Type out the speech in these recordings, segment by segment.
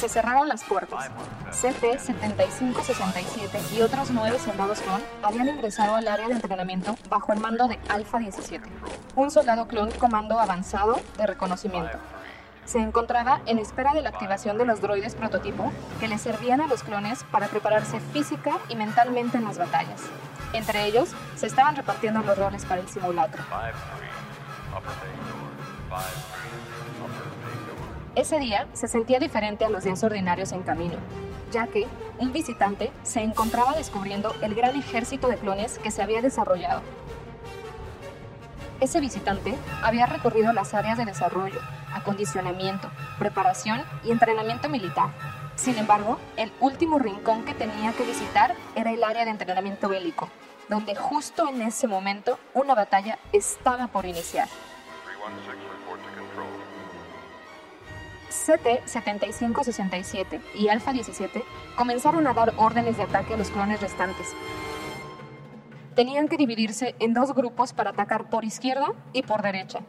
se cerraron las puertas. CT-7567 y otros nueve soldados clon habían ingresado al área de entrenamiento bajo el mando de Alpha 17, un soldado clon comando avanzado de reconocimiento. Se encontraba en espera de la activación de los droides prototipo que les servían a los clones para prepararse física y mentalmente en las batallas. Entre ellos, se estaban repartiendo los roles para el simulacro. Ese día se sentía diferente a los días ordinarios en camino, ya que un visitante se encontraba descubriendo el gran ejército de clones que se había desarrollado. Ese visitante había recorrido las áreas de desarrollo, acondicionamiento, preparación y entrenamiento militar. Sin embargo, el último rincón que tenía que visitar era el área de entrenamiento bélico, donde justo en ese momento una batalla estaba por iniciar. CT-7567 y Alpha 17 comenzaron a dar órdenes de ataque a los clones restantes. Tenían que dividirse en dos grupos para atacar por izquierda y por derecha,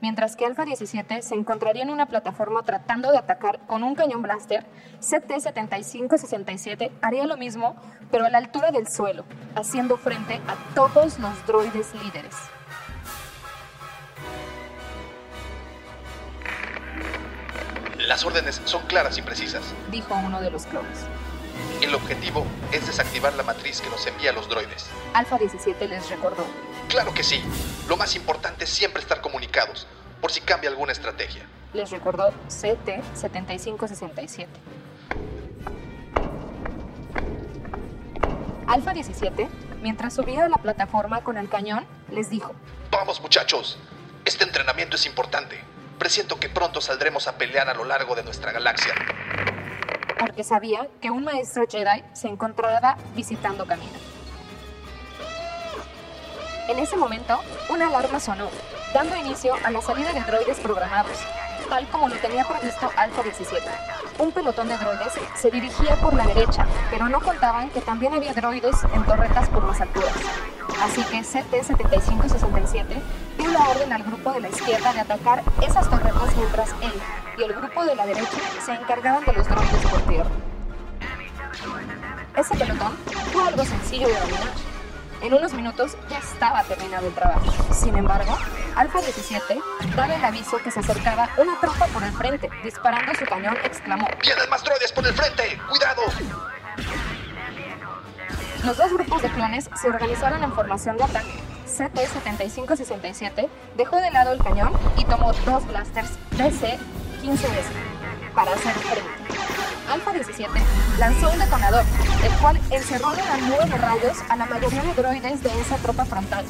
mientras que Alpha 17 se encontraría en una plataforma tratando de atacar con un cañón blaster, CT-7567 haría lo mismo, pero a la altura del suelo, haciendo frente a todos los droides líderes. Las órdenes son claras y precisas, dijo uno de los clones. El objetivo es desactivar la matriz que nos envía los droides. Alpha 17 les recordó. Claro que sí. Lo más importante es siempre estar comunicados, por si cambia alguna estrategia. Les recordó CT-7567. Alpha 17, mientras subía a la plataforma con el cañón, les dijo. Vamos muchachos, este entrenamiento es importante. Presiento que pronto saldremos a pelear a lo largo de nuestra galaxia. Porque sabía que un maestro Jedi se encontraba visitando camino. En ese momento, una alarma sonó, dando inicio a la salida de droides programados, tal como lo tenía previsto Alpha 17. Un pelotón de droides se dirigía por la derecha, pero no contaban que también había droides en torretas por las alturas. Así que CT-7567 dio la orden al grupo de la izquierda de atacar esas torretas mientras él y el grupo de la derecha se encargaban de los droides por tierra. Ese pelotón fue algo sencillo de dominar. En unos minutos ya estaba terminado el trabajo. Sin embargo, Alpha 17, daba el aviso que se acercaba una tropa por el frente, disparando su cañón, exclamó: ¡Vienen más droides por el frente! ¡Cuidado! Los dos grupos de clones se organizaron en formación de ataque. CT-7567 dejó de lado el cañón y tomó dos blasters DC-15S para hacer frente. Alpha 17 lanzó un detonador, el cual encerró una nube de rayos a la mayoría de droides de esa tropa frontal.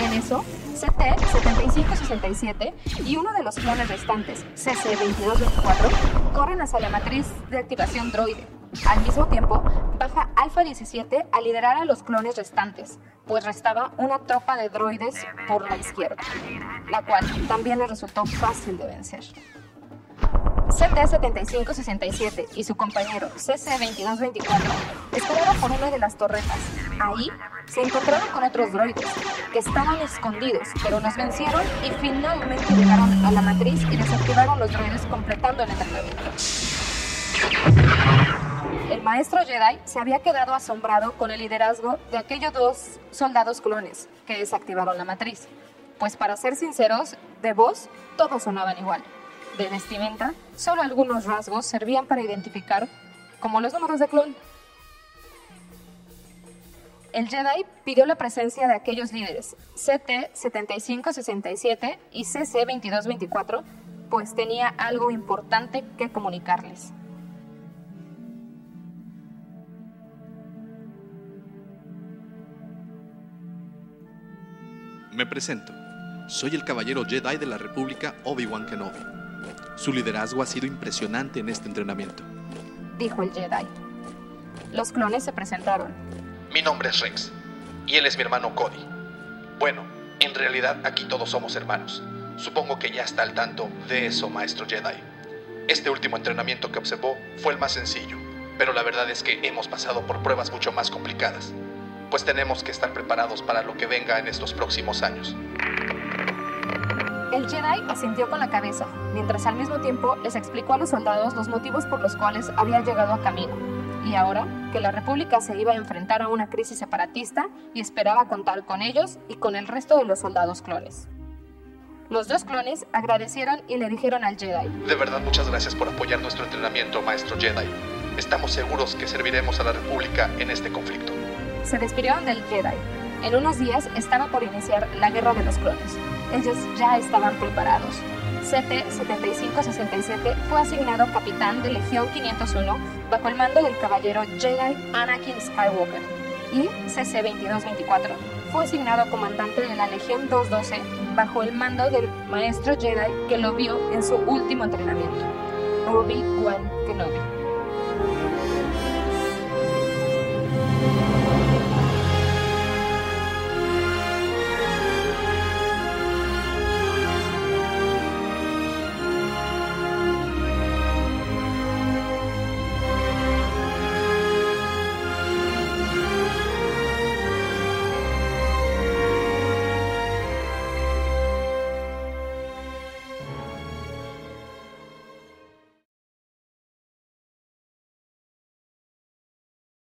En eso, CT-7567 y uno de los clones restantes, CC-2224, corren hacia la matriz de activación droide. Al mismo tiempo, baja Alpha 17 a liderar a los clones restantes, pues restaba una tropa de droides por la izquierda, la cual también le resultó fácil de vencer. CT-7567 y su compañero CC-2224 esperaron por una de las torretas. Ahí se encontraron con otros droides que estaban escondidos, pero los vencieron y finalmente llegaron a la matriz y desactivaron los droides completando el entrenamiento. El maestro Jedi se había quedado asombrado con el liderazgo de aquellos dos soldados clones que desactivaron la matriz. Pues para ser sinceros, de voz todos sonaban igual. De vestimenta, solo algunos rasgos servían para identificar como los números de clon. El Jedi pidió la presencia de aquellos líderes, CT-7567 y CC-2224, pues tenía algo importante que comunicarles. Me presento. Soy el caballero Jedi de la República Obi-Wan Kenobi. Su liderazgo ha sido impresionante en este entrenamiento. Dijo el Jedi. Los clones se presentaron. Mi nombre es Rex y él es mi hermano Cody. Bueno, en realidad aquí todos somos hermanos. Supongo que ya está al tanto de eso, maestro Jedi. Este último entrenamiento que observó fue el más sencillo, pero la verdad es que hemos pasado por pruebas mucho más complicadas, pues tenemos que estar preparados para lo que venga en estos próximos años. El Jedi asintió con la cabeza, mientras al mismo tiempo les explicó a los soldados los motivos por los cuales había llegado a camino. Y ahora que la República se iba a enfrentar a una crisis separatista y esperaba contar con ellos y con el resto de los soldados clones. Los dos clones agradecieron y le dijeron al Jedi. De verdad, muchas gracias por apoyar nuestro entrenamiento, maestro Jedi. Estamos seguros que serviremos a la República en este conflicto. Se despidieron del Jedi. En unos días estaba por iniciar la Guerra de los Clones. Ellos ya estaban preparados. CT-7567 fue asignado capitán de Legión 501 bajo el mando del caballero Jedi Anakin Skywalker y CC-2224 fue asignado comandante de la Legión 212 bajo el mando del maestro Jedi que lo vio en su último entrenamiento, Obi-Wan Kenobi.